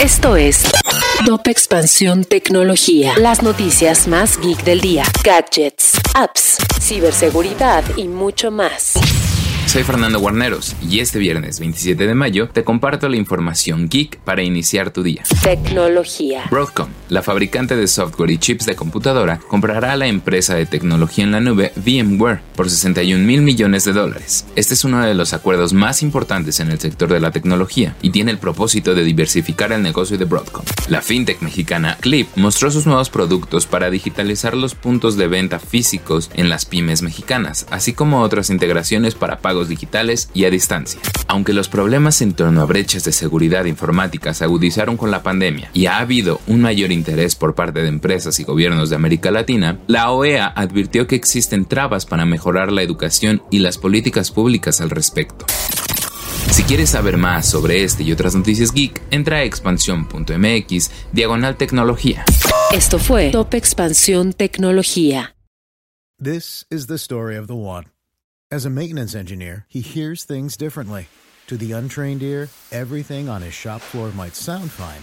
Esto es Top Expansión Tecnología. Las noticias más geek del día. Gadgets, apps, ciberseguridad y mucho más. Soy Fernando Guarneros y este viernes 27 de mayo te comparto la información geek para iniciar tu día. Tecnología. Broadcom, la fabricante de software y chips de computadora, comprará a la empresa de tecnología en la nube VMware por 61 mil millones de dólares. Este es uno de los acuerdos más importantes en el sector de la tecnología y tiene el propósito de diversificar el negocio de Broadcom. La fintech mexicana Clip mostró sus nuevos productos para digitalizar los puntos de venta físicos en las pymes mexicanas, así como otras integraciones para pagos digitales y a distancia. Aunque los problemas en torno a brechas de seguridad informática se agudizaron con la pandemia y ha habido un mayor interés por parte de empresas y gobiernos de América Latina, la OEA advirtió que existen trabas para mejorar la educación y las políticas públicas al respecto. Si quieres saber más sobre este y otras noticias geek, entra a expansión.mx diagonal tecnología. Esto fue Top Expansión Tecnología. This is the story of the one. As a maintenance engineer, he hears things differently. To the untrained ear, everything on his shop floor might sound fine,